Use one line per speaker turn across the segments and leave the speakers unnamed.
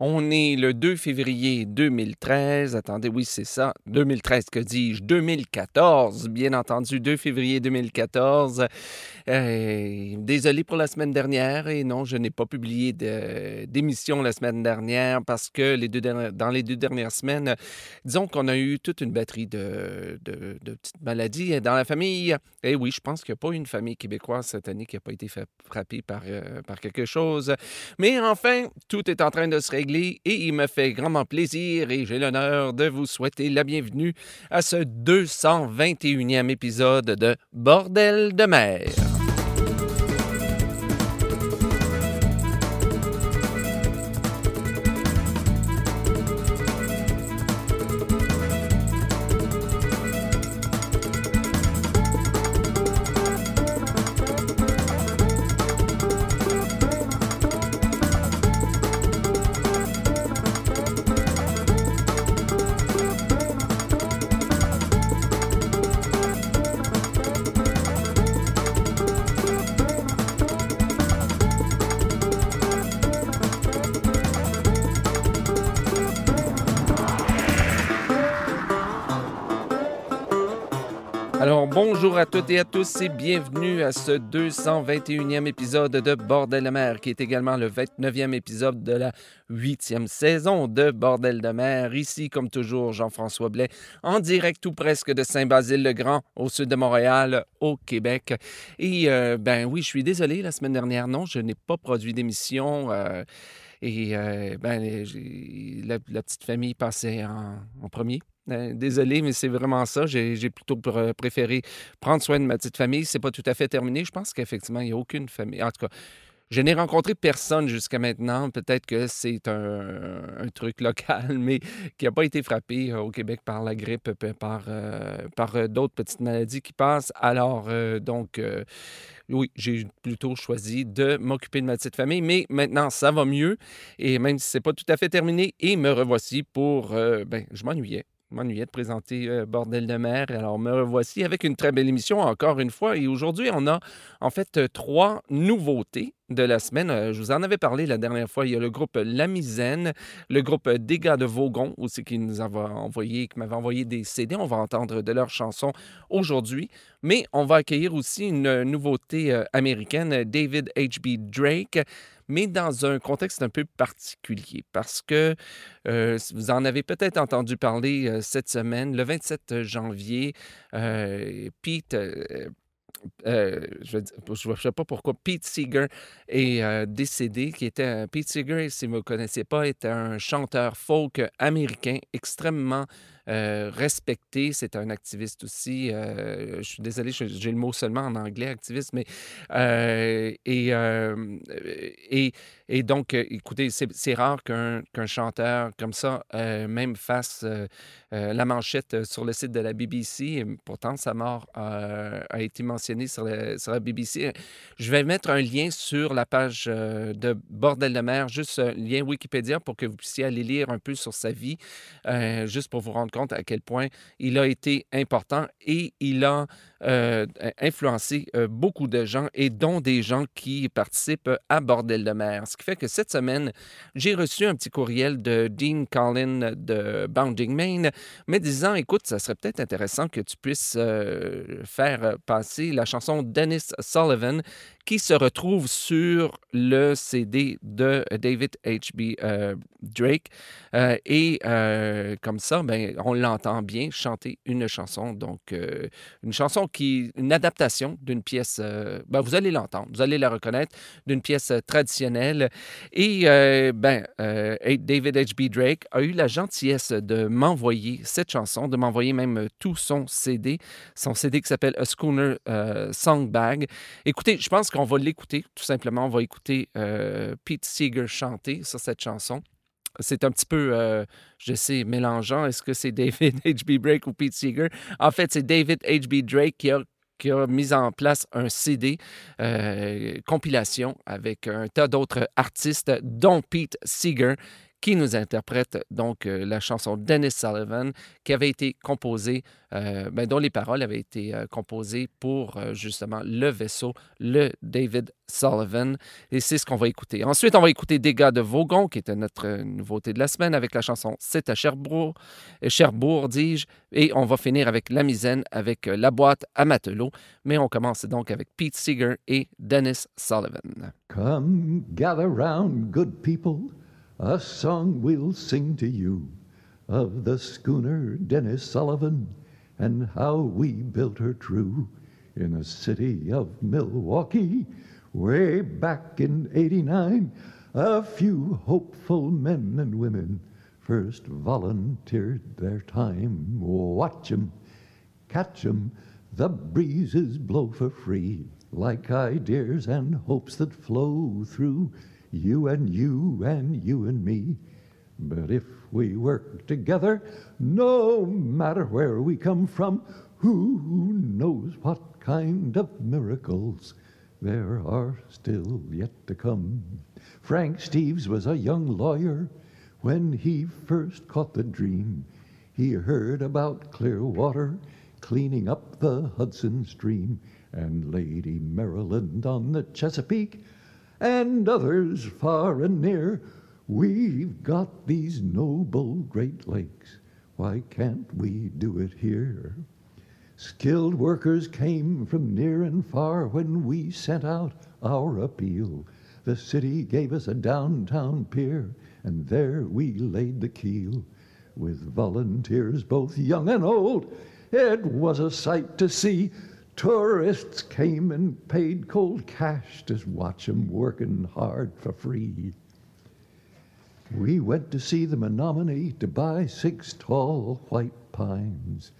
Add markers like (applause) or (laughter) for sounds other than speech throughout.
On est le 2 février 2013. Attendez, oui, c'est ça. 2013, que dis-je? 2014, bien entendu. 2 février 2014. Euh, désolé pour la semaine dernière. Et non, je n'ai pas publié d'émission la semaine dernière parce que dans les deux dernières semaines, disons qu'on a eu toute une batterie de, petites maladies dans la famille. Et oui, je pense qu'il n'y a pas une famille québécoise cette année qui n'a pas été frappée par, euh, par quelque chose. Mais enfin, tout est en train de se régler et il me fait grandement plaisir et j'ai l'honneur de vous souhaiter la bienvenue à ce 221e épisode de Bordel de mer. Bonjour à toutes et à tous et bienvenue à ce 221e épisode de Bordel de mer, qui est également le 29e épisode de la huitième saison de Bordel de mer. Ici, comme toujours, Jean-François Blais, en direct tout presque de Saint-Basile-le-Grand, au sud de Montréal, au Québec. Et euh, ben oui, je suis désolé, la semaine dernière, non, je n'ai pas produit d'émission. Euh, et euh, ben, la, petite famille passait en premier. Euh, désolé, mais c'est vraiment ça. J'ai plutôt préféré prendre soin de ma petite famille. C'est pas tout à fait terminé. Je pense qu'effectivement, il n'y a aucune famille. En tout cas, je n'ai rencontré personne jusqu'à maintenant. Peut-être que c'est un, truc (laughs) local, mais qui n'a pas été frappé euh, au Québec par la grippe, par, euh, par d'autres petites maladies qui passent. Alors, donc, oui, j'ai plutôt choisi de m'occuper de ma petite famille, mais maintenant, ça va mieux. Et même si ce n'est pas tout à fait terminé, et me revoici pour... ben, je m'ennuyais m'ennuyais de présenter euh, Bordel de mer. Alors, me revoici avec une très belle émission encore une fois. Et aujourd'hui, on a en fait euh, trois nouveautés de la semaine. Euh, je vous en avais parlé la dernière fois. Il y a le groupe La Misaine, le groupe Dégâts de Vaugon aussi qui nous avait envoyé, qui m'avait envoyé des CD. On va entendre de leurs chansons aujourd'hui. Mais on va accueillir aussi une nouveauté américaine, David H.B. Drake mais dans un contexte un peu particulier parce que euh, vous en avez peut-être entendu parler euh, cette semaine, le 27 janvier, euh, Pete je ne sais pas pourquoi, Pete Seeger est décédé, qui était Pete Seeger, si vous ne connaissez pas, est un chanteur folk américain extrêmement euh, respecté. C'est un activiste aussi. Euh, je suis désolé, j'ai le mot seulement en anglais, activiste, mais. Euh, et, et, et, donc, écoutez, c'est rare qu'un chanteur comme ça même fasse la manchette sur le site de la BBC. pourtant, sa mort a été mentionnée sur, sur, la BBC. Je vais mettre un lien sur la page de Bordel de mer, juste un lien Wikipédia pour que vous puissiez aller lire un peu sur sa vie, juste pour vous rendre compte à quel point il a été important et il a euh, influencé euh, beaucoup de gens et dont des gens qui participent à Bordel de mer. Ce qui fait que cette semaine, j'ai reçu un petit courriel de Dean Collin de Bounding Maine me disant Écoute, ça serait peut-être intéressant que tu puisses euh, faire passer la chanson Dennis Sullivan qui se retrouve sur le CD de David H.B. Drake. et comme ça, ben, on l'entend bien chanter une chanson. Donc, une chanson qui une adaptation d'une pièce, euh, ben, vous allez l'entendre, vous allez la reconnaître, d'une pièce euh, traditionnelle. Et euh, ben, David H.B. Drake a eu la gentillesse de m'envoyer cette chanson, de m'envoyer même tout son CD, son CD qui s'appelle A Schooner Song Bag. Écoutez, je pense qu'on va l'écouter, tout simplement. On va écouter Pete Seeger chanter sur cette chanson c'est un petit peu, euh, je sais, mélangeant. Est-ce que c'est David (laughs) H.B. Drake ou Pete Seeger? En fait, c'est David H.B. Drake qui a mis en place un CD euh, compilation avec un tas d'autres artistes, dont Pete Seeger, qui nous interprète donc euh, la chanson Dennis Sullivan, qui avait été composée, euh, ben, dont les paroles avaient été euh, composées pour euh, justement le vaisseau, le David Sullivan. Et c'est ce qu'on va écouter. Ensuite, on va écouter Dégâts de Vaugon, qui était notre nouveauté de la semaine, avec la chanson C'est à Cherbourg, Cherbourg, dis-je. Et on va finir avec La Misaine, avec La Boîte à Matelot. Mais on commence donc avec Pete Seeger et Dennis Sullivan.
Come, gather round, good people, a song we'll sing to you of the schooner Dennis Sullivan and how we built her true in the city of Milwaukee. Way back in 89, a few hopeful men and women first volunteered their time. Watch 'em, catch 'em, the breezes blow for free, like ideas and hopes that flow through you and you and you and me. But if we work together, no matter where we come from, who knows what kind of miracles there are still yet to come. Frank Steves was a young lawyer when he first caught the dream. He heard about Clearwater cleaning up the Hudson Stream and Lady Maryland on the Chesapeake and others far and near. We've got these noble Great Lakes. Why can't we do it here? Skilled workers came from near and far when we sent out our appeal. The city gave us a downtown pier, and there we laid the keel. With volunteers both young and old, it was a sight to see. Tourists came and paid cold cash to watch 'em working hard for free. We went to see the Menominee to buy six tall white pines,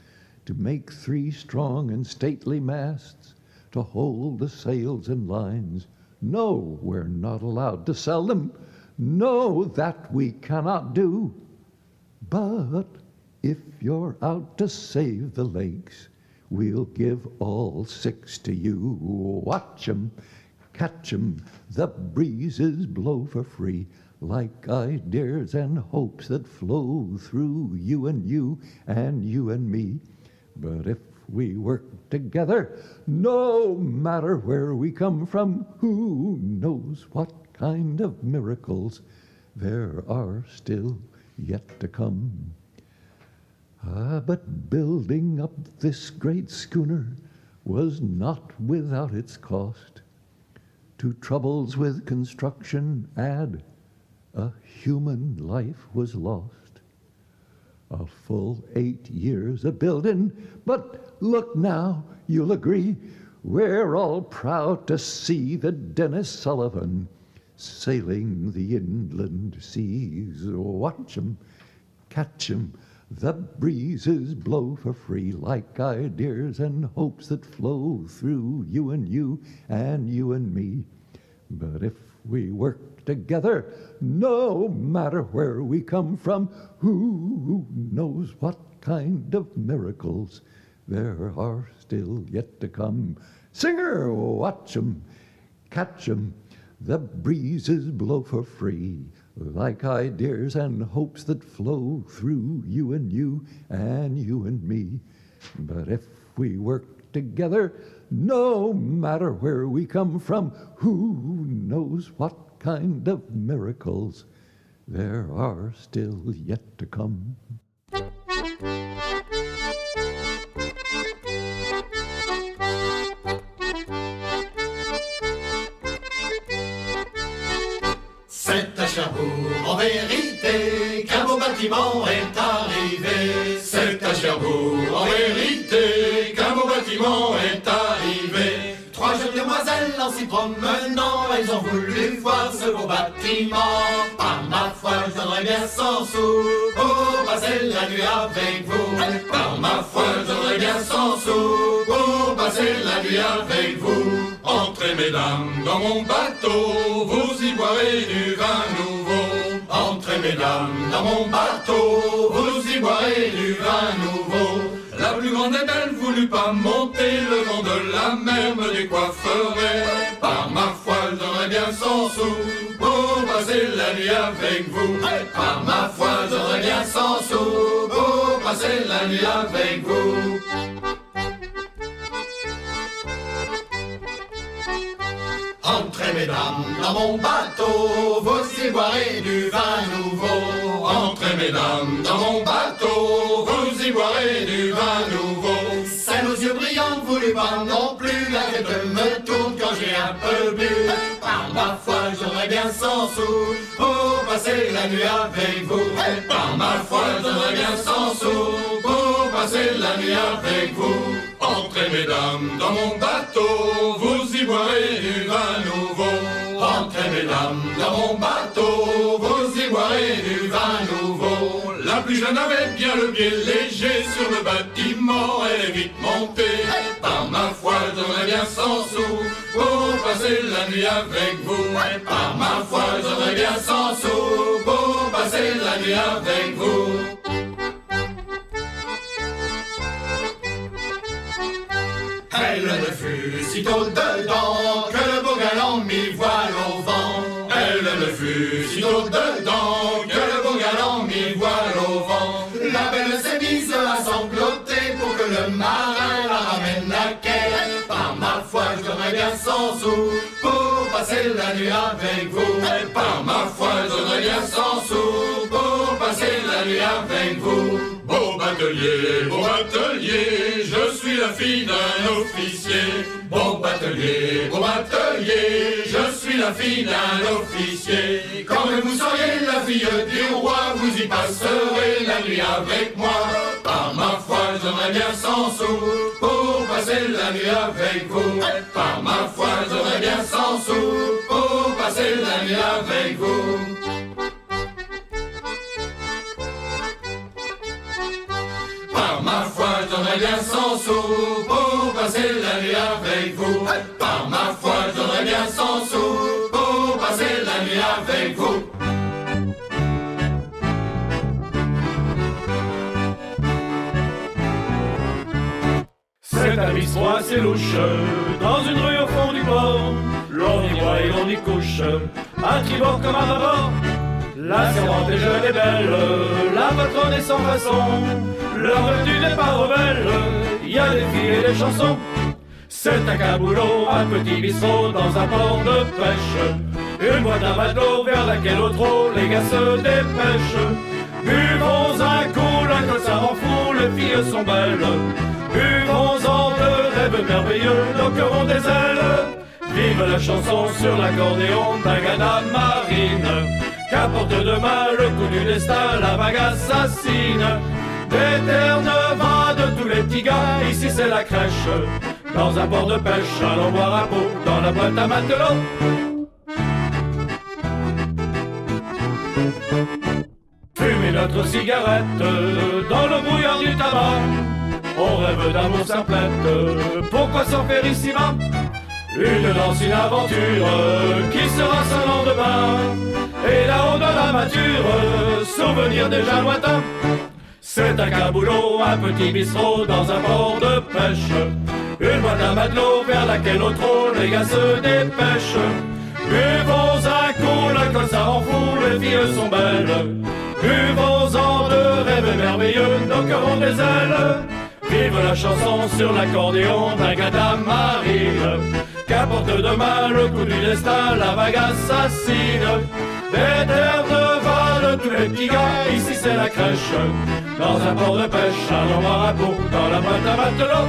to make three strong and stately masts, to hold the sails and lines. No, we're not allowed to sell them. No, that we cannot do. But if you're out to save the lakes, we'll give all six to you. Watch 'em, catch 'em, the breezes blow for free, like ideas and hopes that flow through you and you and you and me. But if we work together, no matter where we come from, who knows what kind of miracles there are still yet to come. Ah, but building up this great schooner was not without its cost. To troubles with construction add a human life was lost. A full eight years of building, but look now, you'll agree, we're all proud to see the Dennis Sullivan sailing the inland seas. Watch 'em, catch 'em, the breezes blow for free like ideas and hopes that flow through you and you and you and me. But if we work together, no matter where we come from, who knows what kind of miracles there are still yet to come. Singer, watch 'em, catch 'em, the breezes blow for free, like ideas and hopes that flow through you and you and you and me. But if we work together, no matter where we come from, who knows what kind of miracles there are still yet to come.
Est arrivé. C'est à Cherbourg, en vérité, qu'un beau bâtiment est arrivé. Trois jeunes demoiselles en s'y promenant, elles ont voulu voir ce beau bâtiment. Par ma foi, je donnerais bien 100 sous pour passer la nuit avec vous. Par ma foi, je donnerais bien 100 sous pour passer la nuit avec vous. Entrez, mesdames, dans mon bateau, vous y boirez du vin nouveau. Mesdames, dans mon bateau, vous y boirez du vin nouveau. La plus grande et belle voulut pas monter, le vent de la mer me décoifferait. Par ma foi, je donnerais bien 100 sous pour passer la nuit avec vous. Par ma foi, j'aurais bien sans sous pour passer la nuit avec vous. Entrez mesdames dans mon bateau, vous y boirez du vin nouveau. Entrez mesdames dans mon bateau, vous y boirez du vin nouveau. C'est nos yeux brillants, vous les pas non plus, la tête me tourne quand j'ai un peu bu. Par ma foi, j'aurais bien sans sous pour passer la nuit avec vous. Par ma foi, j'aurais bien sans sous pour passer la nuit avec vous. Entrez mesdames dans mon bateau, vous y boirez du vin nouveau. Entrez mesdames dans mon bateau, vous y boirez du vin nouveau. La plus jeune avait bien le pied léger sur le bâtiment, elle est vite montée. Par ma foi, j'aurais bien sans sous pour passer la nuit avec vous. Par ma foi, j'aurais bien sans sous pour passer la nuit avec vous. Elle ne fut sitôt dedans que le beau galant mit voile au vent. Elle ne fut sitôt dedans que le beau galant mit voile au vent. La belle s'est mise à sangloter pour que le marin la ramène à quai. Par ma foi, j'aurais bien sans sous pour passer la nuit avec vous. Par ma foi, j'aurais bien sans sous pour passer la nuit avec vous. Batelier, beau batelier, je suis la fille d'un officier. Beau batelier, beau batelier, je suis la fille d'un officier. Quand vous seriez la fille du roi, vous y passerez la nuit avec moi. Par ma foi, j'aurais bien sans sous pour passer la nuit avec vous. Par ma foi, j'aurais bien sans sous pour passer la nuit avec vous. Sans sous pour passer la nuit avec vous. Par ma foi, j'aurais bien sans sous pour passer la nuit avec vous.
C'est un bistrot assez louche, dans une rue au fond du port. L'on y boit et l'on y couche, à tribord comme à bâbord. La servante est jeune et belle, la patronne est sans façon. Leur vertu n'est pas rebelle, il y a des filles et des chansons. C'est un caboulot, un petit bistrot dans un port de pêche. Une boîte à matelot vers laquelle au trot les gars se dépêchent. Buvons un coup, la colle ça rend fou, les filles sont belles. Buvons-en de rêves merveilleux, nos cœurs ont des ailes. Vive la chanson sur l'accordéon d'Agana Marine. Qu'apporte demain le coup du destin, la vague assassine. D'éterne va de tous les petits gars, ici c'est la crèche. Dans un port de pêche, allons boire un pot dans la boîte à matelot. Fumer notre cigarette dans le brouillard du tabac. On rêve d'amour simplette, pourquoi s'en faire ici bas Une danse, une aventure, qui sera son lendemain? Et là-haut de la mature, souvenir déjà lointain. C'est un caboulot, un petit bistrot dans un port de pêche. Une boîte à matelot vers laquelle au trot les gars se dépêchent. Buvons un coup, la colle ça rend fou, les filles sont belles. Buvons-en de rêves merveilleux, nos cœurs ont des ailes. Vive la chanson sur l'accordéon d'Agatha Marine Qu'apporte demain le coup du destin, la vague assassine. Des terres de Val, tous les petits gars, ici c'est la crèche. Dans un port de pêche, allons boire un coup dans la boîte à matelot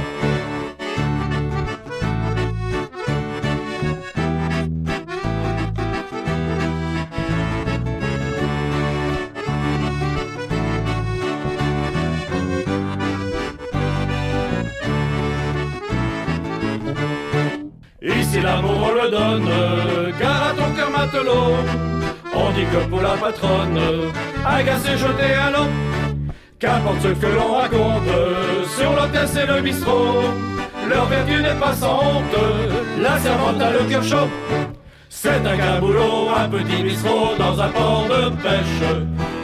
car à ton cœur matelot, on dit que pour la patronne, agacé jeter à l'eau. Qu'importe ce que l'on raconte, sur l'hôtesse et le bistrot, leur vertu n'est pas sans honte, la servante a le cœur chaud. C'est un caboulot, un petit bistrot dans un port de pêche.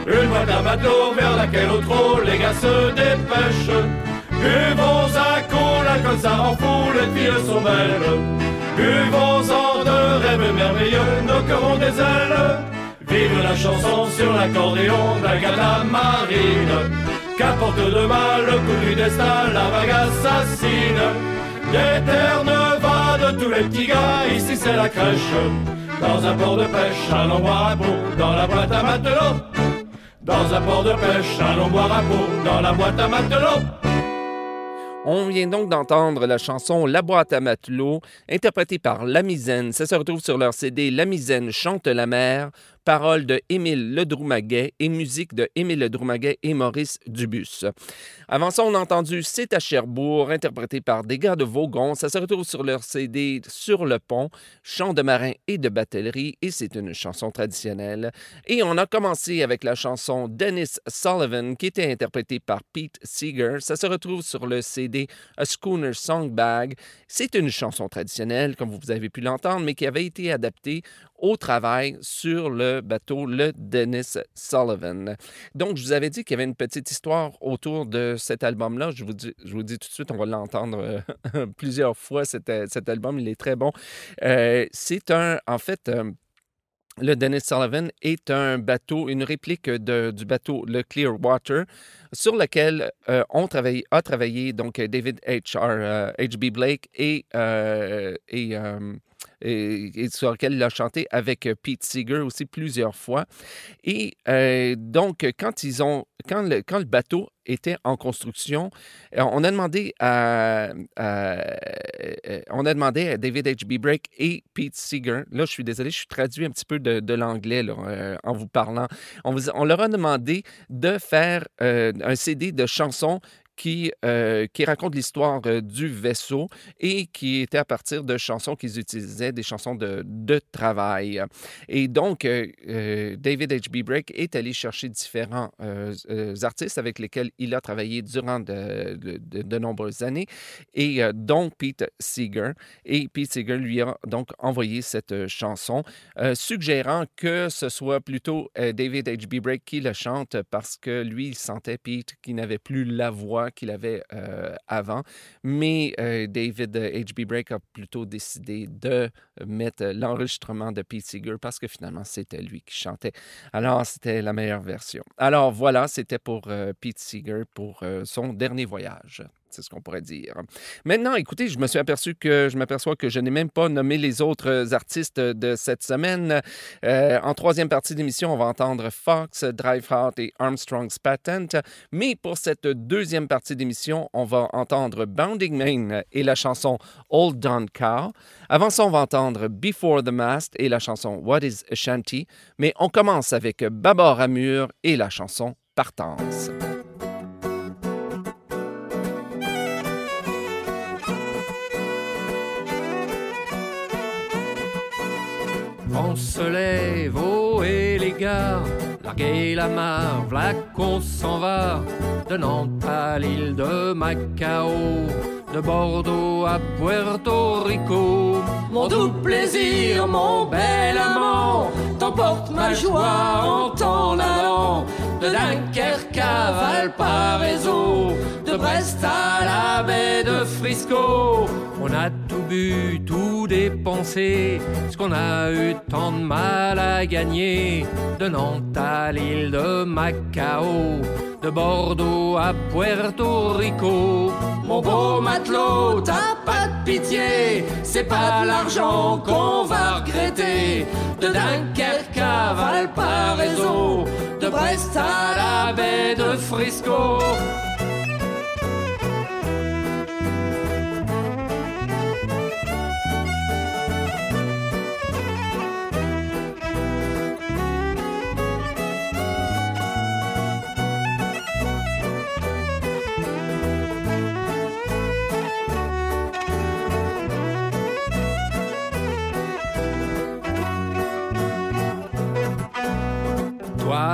Une boîte à matelot vers laquelle au trot les gars se dépêchent. Buvons un coup, l'alcool ça rend fou, les filles sont belles. Buvons-en de rêves merveilleux, nos cœurs ont des ailes. Vive la chanson sur l'accordéon d'Agatha Marine. Qu'apporte demain le coup du destin, la vague assassine. Des terres va de tous les petits gars, ici c'est la crèche. Dans un port de pêche, allons boire un pot dans la boîte à matelot. Dans un port de pêche, allons boire un pot dans la boîte à matelot.
On vient donc d'entendre la chanson La boîte à matelot, interprétée par La Misaine. Ça se retrouve sur leur CD La Misaine chante la mer, paroles de Émile Ledroumaguet et musique de Émile Ledroumaguet et Maurice Dubus. Avant ça, on a entendu C'est à Cherbourg, interprété par des de Vaugon. Ça se retrouve sur leur CD Sur le pont, chant de marin et de batellerie, et c'est une chanson traditionnelle. Et on a commencé avec la chanson Dennis Sullivan, qui était interprétée par Pete Seeger. Ça se retrouve sur le CD A Schooner Song Bag. C'est une chanson traditionnelle, comme vous avez pu l'entendre, mais qui avait été adaptée au travail sur le bateau, le Dennis Sullivan. Donc, je vous avais dit qu'il y avait une petite histoire autour de cet album-là. Je vous dis, je vous dis tout de suite, on va l'entendre euh, (laughs) plusieurs fois, cet, euh, cet, album. Il est très bon. Euh, c'est un, en fait, euh, le Dennis Sullivan est un bateau, une réplique de, du bateau le Clearwater, sur lequel euh, on travaille, a travaillé donc David H.R. H.B. Blake et, et et, sur lequel il a chanté avec Pete Seeger aussi plusieurs fois. Et euh, donc, quand ils ont, quand le, quand le bateau était en construction, on a demandé à, on a demandé David H.B. Brake et Pete Seeger, là je suis désolé, je suis traduit un petit peu de, l'anglais euh, en vous parlant, on, vous, on, leur a demandé de faire euh, un CD de chansons qui, euh, qui raconte l'histoire euh, du vaisseau et qui était à partir de chansons qu'ils utilisaient, des chansons de, de travail. Et donc, euh, David H.B. Brake est allé chercher différents artistes avec lesquels il a travaillé durant de, de, nombreuses années, et donc Pete Seeger. Et Pete Seeger lui a donc envoyé cette chanson, suggérant que ce soit plutôt David H.B. Brake qui le chante parce que lui, il sentait Pete qui n'avait plus la voix qu'il avait euh, avant. Mais euh, David H.B. Brake a plutôt décidé de mettre l'enregistrement de Pete Seeger parce que finalement, c'était lui qui chantait. Alors, c'était la meilleure version. Alors, voilà, c'était pour euh, Pete Seeger pour son dernier voyage. C'est ce qu'on pourrait dire. Maintenant, écoutez, je me suis aperçu que je m'aperçois que je n'ai même pas nommé les autres artistes de cette semaine. Euh, en troisième partie d'émission, on va entendre Fox, Driveheart et Armstrong's Patent. Mais pour cette deuxième partie d'émission, on va entendre Bounding Main et la chanson Old Don Cow. Avant ça, on va entendre Before the Mast et la chanson What is Shanty. Mais on commence avec Babor Amur et la chanson Partance.
On se lève, oh et les gars, larguer la marve, là qu'on s'en va, de Nantes à l'île de Macao, de Bordeaux à Puerto Rico. Mon doux plaisir, mon bel amant, t'emporte ma joie en t'en allant, de Dunkerque à Valparaiso, de Brest à la baie de Frisco. On a tout bu, tout dépensé, ce qu'on a eu tant de mal à gagner. De Nantes à l'île de Macao, de Bordeaux à Puerto Rico. Mon beau matelot, t'as pas de pitié, c'est pas l'argent qu'on va regretter. De Dunkerque à Valparaiso, Brest à la baie de Frisco.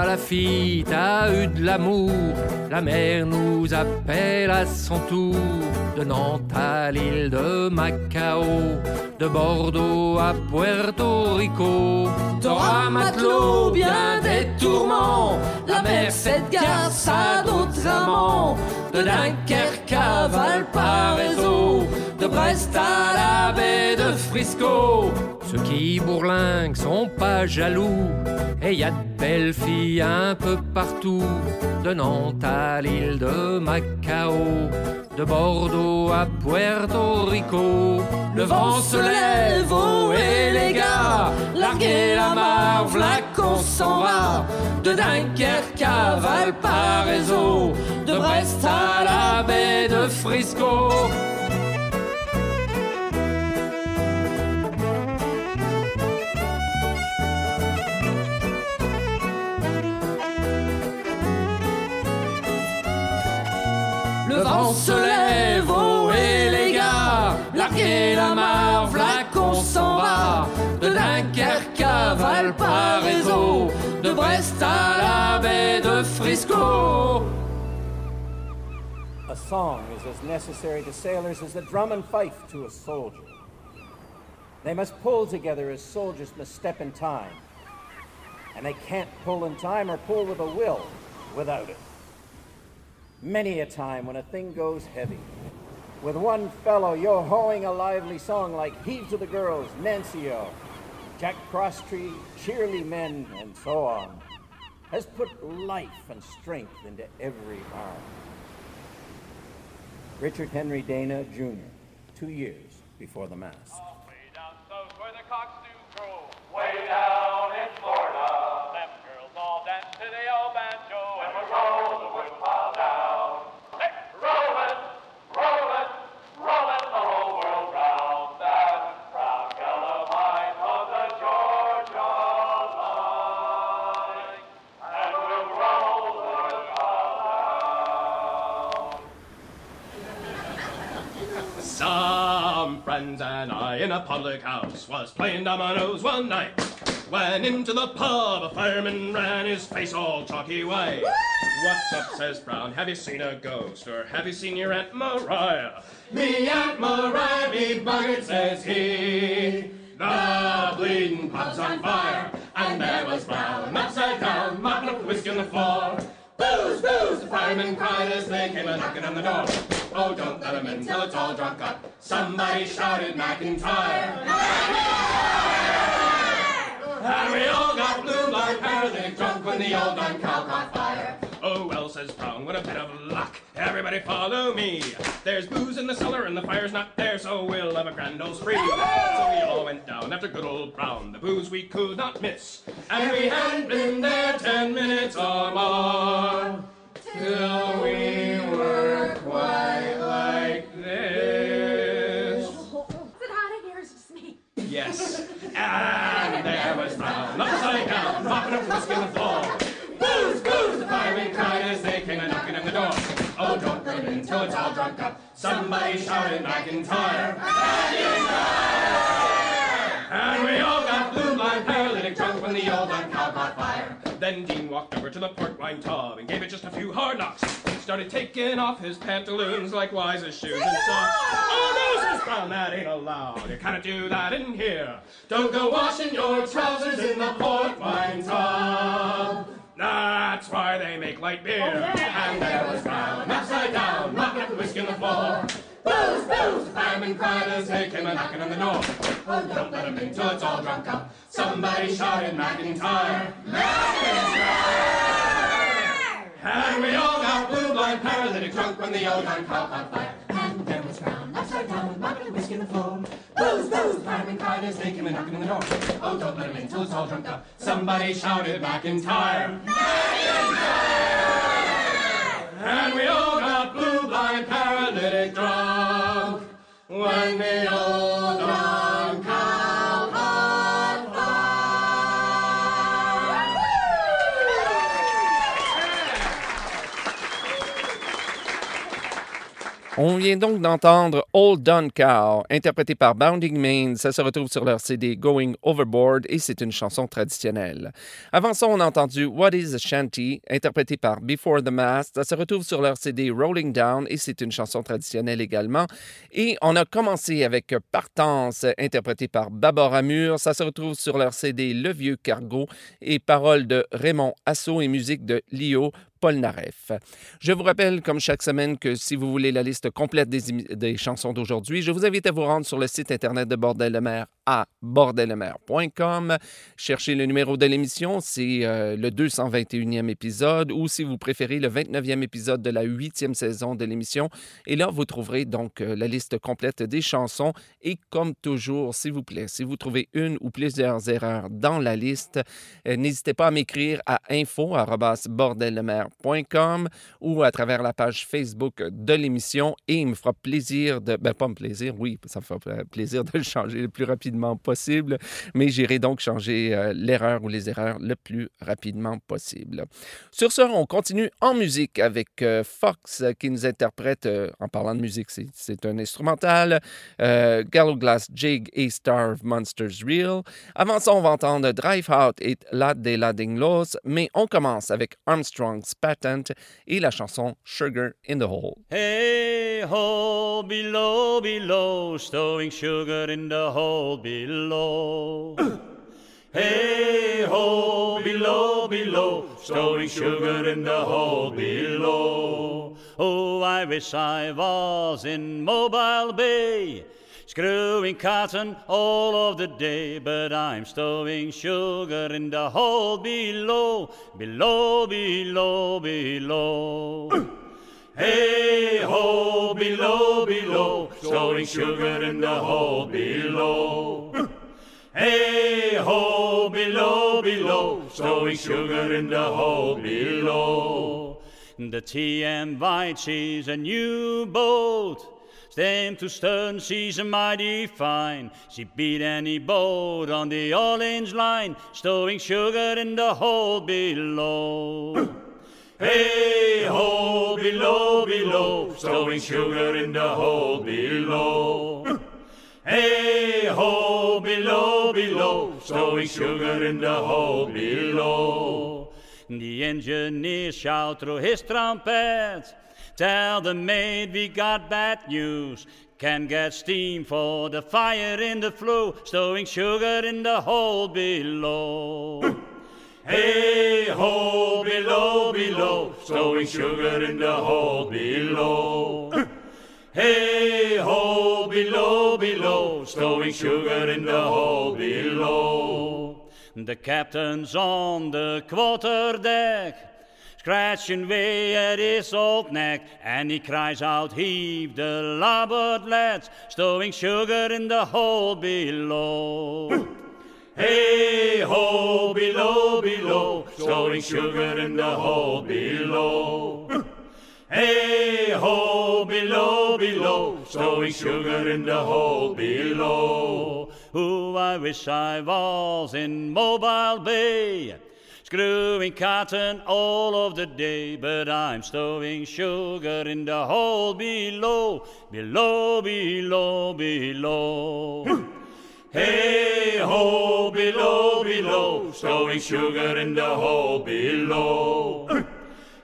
La fille, t'as eu de l'amour, la mer nous appelle à son tour, de Nantes à l'île de Macao, de Bordeaux à Puerto Rico. T'auras matelot bien des tourments, la mer cette garce à d'autres amants, de Dunkerque Frisco. Ceux qui bourlinguent sont pas jaloux, et y a de belles filles un peu partout, de Nantes à l'île de Macao, de Bordeaux à Puerto Rico. Le vent se lève, oh et les gars, larguez la marve, là qu'on s'en va, de Dunkerque à Valparaiso, de Brest à la baie de Frisco. Se lève, oh et les gars, larguez la s'en va, de Dunkerque à Valparaiso, de Brest à la baie de Frisco.
A song is as necessary to sailors as the drum and fife to a soldier. They must pull together as soldiers must step in time. And they can't pull in time or pull with a will without it. Many a time when a thing goes heavy, with one fellow yo hoing a lively song like Heave to the Girls, Nancy-O, Jack Crosstree, Cheerly Men, and so on, has put life and strength into every arm. Richard Henry Dana, Jr., two years before the mast.
Friends and I in a public house was playing dominoes one night. When into the pub, a fireman ran his face all chalky white. What's up, says Brown? Have you seen a ghost? Or have you seen your Aunt Mariah? Me Aunt Mariah, me bugged, says he. The bleeding pub's on fire, and there was Brown upside down, mopping up whiskey on the floor. Booze, the firemen cried as they came a knocking on the door. Oh, don't let 'em in till it's all drunk up. Somebody shouted McIntyre. And we all got blue like paralytic drunk when the old gun cow caught fire. Oh, well, says Brown, what a bit of luck. Everybody follow me. There's booze in the cellar and the fire's not there, so we'll have a grand old spree. So we all went down after good old Brown. The booze we could not miss. And we hadn't been there ten minutes or more. Till we were quite like this.
Is it hot in here? Is it just me?
Yes. And there was Brown, upside down, mopping up whiskey on the floor. Booze, booze, the cried as they came a knocking on the door. Oh, don't 'em in till it's all drunk up. Somebody shouted McIntyre. And Then Dean walked over to the port wine tub and gave it just a few hard knocks. And started taking off his pantaloons like wise as shoes and socks. Oh no, says Brown, that ain't allowed. You can't do that in here. Don't go washing your trousers in the port wine tub. That's why they make light beer. Oh, and there was Brown, upside down, mopping up the whiskey on the floor. Booze, booze, the firemen cried as they came a knocking on the door. Oh, don't let 'em in till it's all drunk up. Somebody shouted McIntyre. McIntyre! And we all got blue, blind, paralytic drunk when the old cow caught fire. And there was Brown, upside down, mopping the whiskey on the floor. Booze, booze, cried as they came a knocking on the door. Oh, don't let 'em in till it's all drunk up. Somebody shouted McIntyre. And we all got blue, blind, paralytic drunk when the old
On vient donc d'entendre Old Dun Cow, interprété par Bounding Main. Ça se retrouve sur leur CD Going Overboard et c'est une chanson traditionnelle. Avant ça, on a entendu What is a Shanty, interprété par Before the Mast. Ça se retrouve sur leur CD Rolling Down et c'est une chanson traditionnelle également. Et on a commencé avec Partance, interprété par Babar Amur. Ça se retrouve sur leur CD Le Vieux Cargo et paroles de Raymond Asso et musique de Lio Polnareff. Je vous rappelle, comme chaque semaine, que si vous voulez la liste complète des, des chansons d'aujourd'hui, je vous invite à vous rendre sur le site internet de Bordel de mer à bordellemer.com. Cherchez le numéro de l'émission, c'est euh, le 221e épisode, ou si vous préférez, le 29e épisode de la 8e saison de l'émission. Et là, vous trouverez donc euh, la liste complète des chansons. Et comme toujours, s'il vous plaît, si vous trouvez une ou plusieurs erreurs dans la liste, euh, n'hésitez pas à m'écrire à info.bordellemer.com ou à travers la page Facebook de l'émission et il me fera plaisir de... Ben, pas me plaisir, oui, ça me fera plaisir de le changer le plus rapidement possible, mais j'irai donc changer euh, l'erreur ou les erreurs le plus rapidement possible. Sur ce, on continue en musique avec euh, Fox euh, qui nous interprète, en parlant de musique, c'est- un instrumental, Gallow Glass Jig et Star of Monsters Real. Avant ça, on va entendre Drive Out et La de la Dinglos, mais on commence avec Armstrong's Patent et la chanson Sugar in the Hole.
Hey ho, below, below, stowing sugar in the hole below. hey ho, below, below, stowing sugar in the hole below. Oh, I wish I was in Mobile Bay. Screwing cotton all of the day, but I'm stowing sugar in the hole below, below, below, below. Hey ho, below, below, stowing sugar in the hole below. Hey ho, below, below, stowing sugar in the hole below. The TM White, she's a new boat. Stem to stern, she's a mighty fine. She beat any boat on the orange line, stowing sugar in the hole below. Hey ho, below, below, stowing sugar in the hole below. Hey ho, below, below, stowing sugar in the hole below. The engineer shout through his trumpet, tell the maid we got bad news. Can get steam for the fire in the flue, stowing sugar in the hole below. Hey ho, below, below, stowing sugar in the hole below. (laughs) Hey ho, below, below, stowing sugar in the hole below. The captain's on the quarterdeck, scratching away at his old neck, and he cries out, Heave the larboard lads, stowing sugar in the hole below. (laughs) Hey ho, below, below, stowing sugar in the hole below. Hey ho, below, below, stowing sugar in the hole below. Ooh, I wish I was in Mobile Bay, screwing cotton all of the day, but I'm stowing sugar in the hole below, below, below, below. Hey ho, below, below, stowing sugar in the hole below.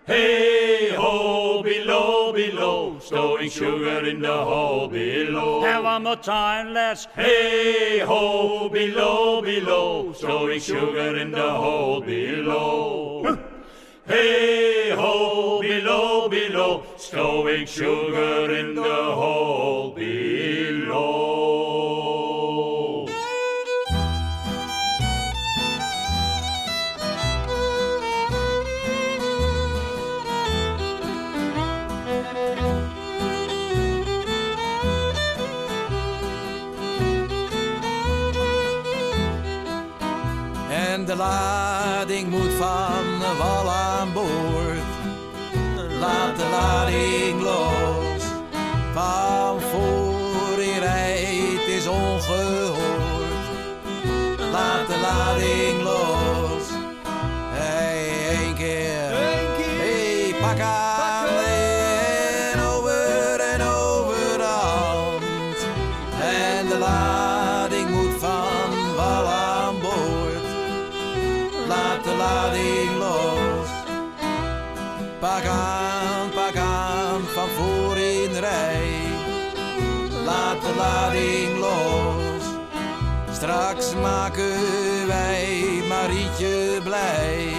Hey ho, below, below, stowing sugar in the hole below. And one more time, let's. Hey ho, below, below, stowing sugar in the hole below. Hey ho, below, below, stowing sugar in the hole
wal aan boord. Laat de lading los. Van voor in is ongehoord. Laat de lading los. Maken wij Marietje blij.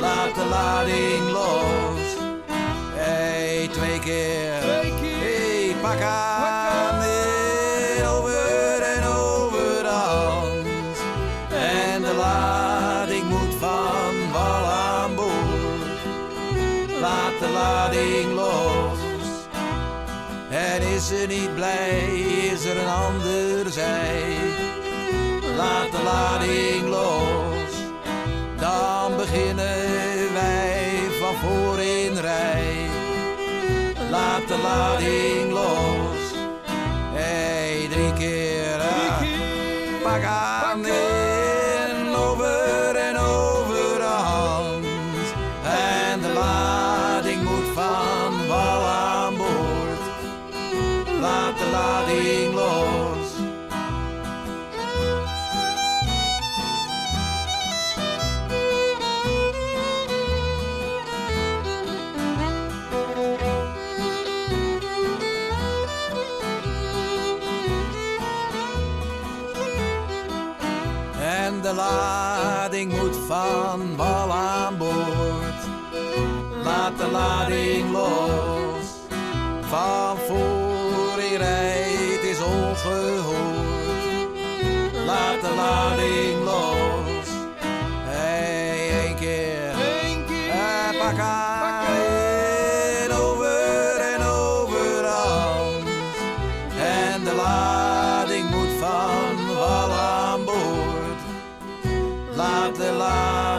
laat de lading los. Hey, twee keer. Hey, pak aan. Hey, over en over de hand. En de lading moet van wal aan boord. Laat de lading los. En is ze niet blij, is er een ander zij. Laat de lading los. Dan beginnen wij van voor in rij. Laat de lading los. of the light.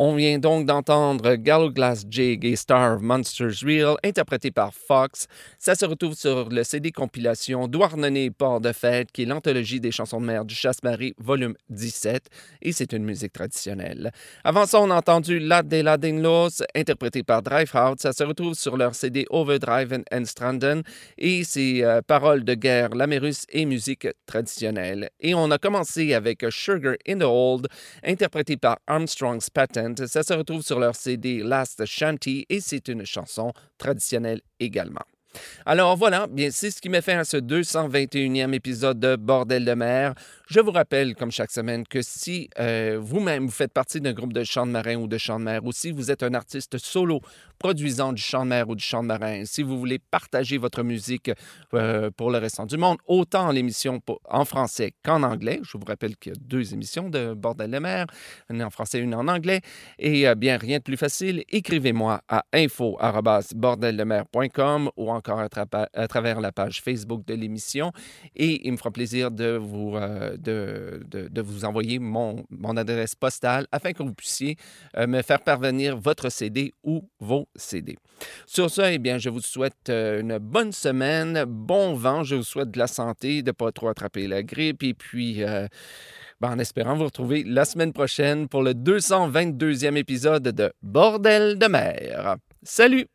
On vient donc d'entendre Gallowglass Jig et Star Monsters Real, interprété par Fox. Ça se retrouve sur le CD compilation Douarnenez Port de Fête, qui est l'anthologie des chansons de mer du Chasse-Marie, volume 17, et c'est une musique traditionnelle. Avant ça, on a entendu La de la Los, interprété par Drivehout. Ça se retrouve sur leur CD Overdrive and Stranden, et c'est euh, paroles de guerre, lamérus et musique traditionnelle. Et on a commencé avec Sugar in the Old, interprété par Armstrong's Patent ça se retrouve sur leur CD Last Shanty et c'est une chanson traditionnelle également. Alors voilà, bien c'est ce qui met fin à ce 221e épisode de Bordel de mer. Je vous rappelle, comme chaque semaine, que si euh, vous-même vous faites partie d'un groupe de chant de marin ou de chant de mer, ou si vous êtes un artiste solo produisant du chant de mer ou du chant de marin, si vous voulez partager votre musique euh, pour le restant du monde, autant l'émission en français qu'en anglais, je vous rappelle qu'il y a deux émissions de Bordel de mer, une en français, une en anglais, et euh, bien rien de plus facile, écrivez-moi à info@bordeldemer.com ou encore à, travers la page Facebook de l'émission, et il me fera plaisir de vous vous envoyer mon, adresse postale afin que vous puissiez euh, me faire parvenir votre CD ou vos CD. Sur ce, eh bien, je vous souhaite euh, une bonne semaine, bon vent, je vous souhaite de la santé, de ne pas trop attraper la grippe et puis... Euh, ben, en espérant vous retrouver la semaine prochaine pour le 222e épisode de Bordel de mer. Salut!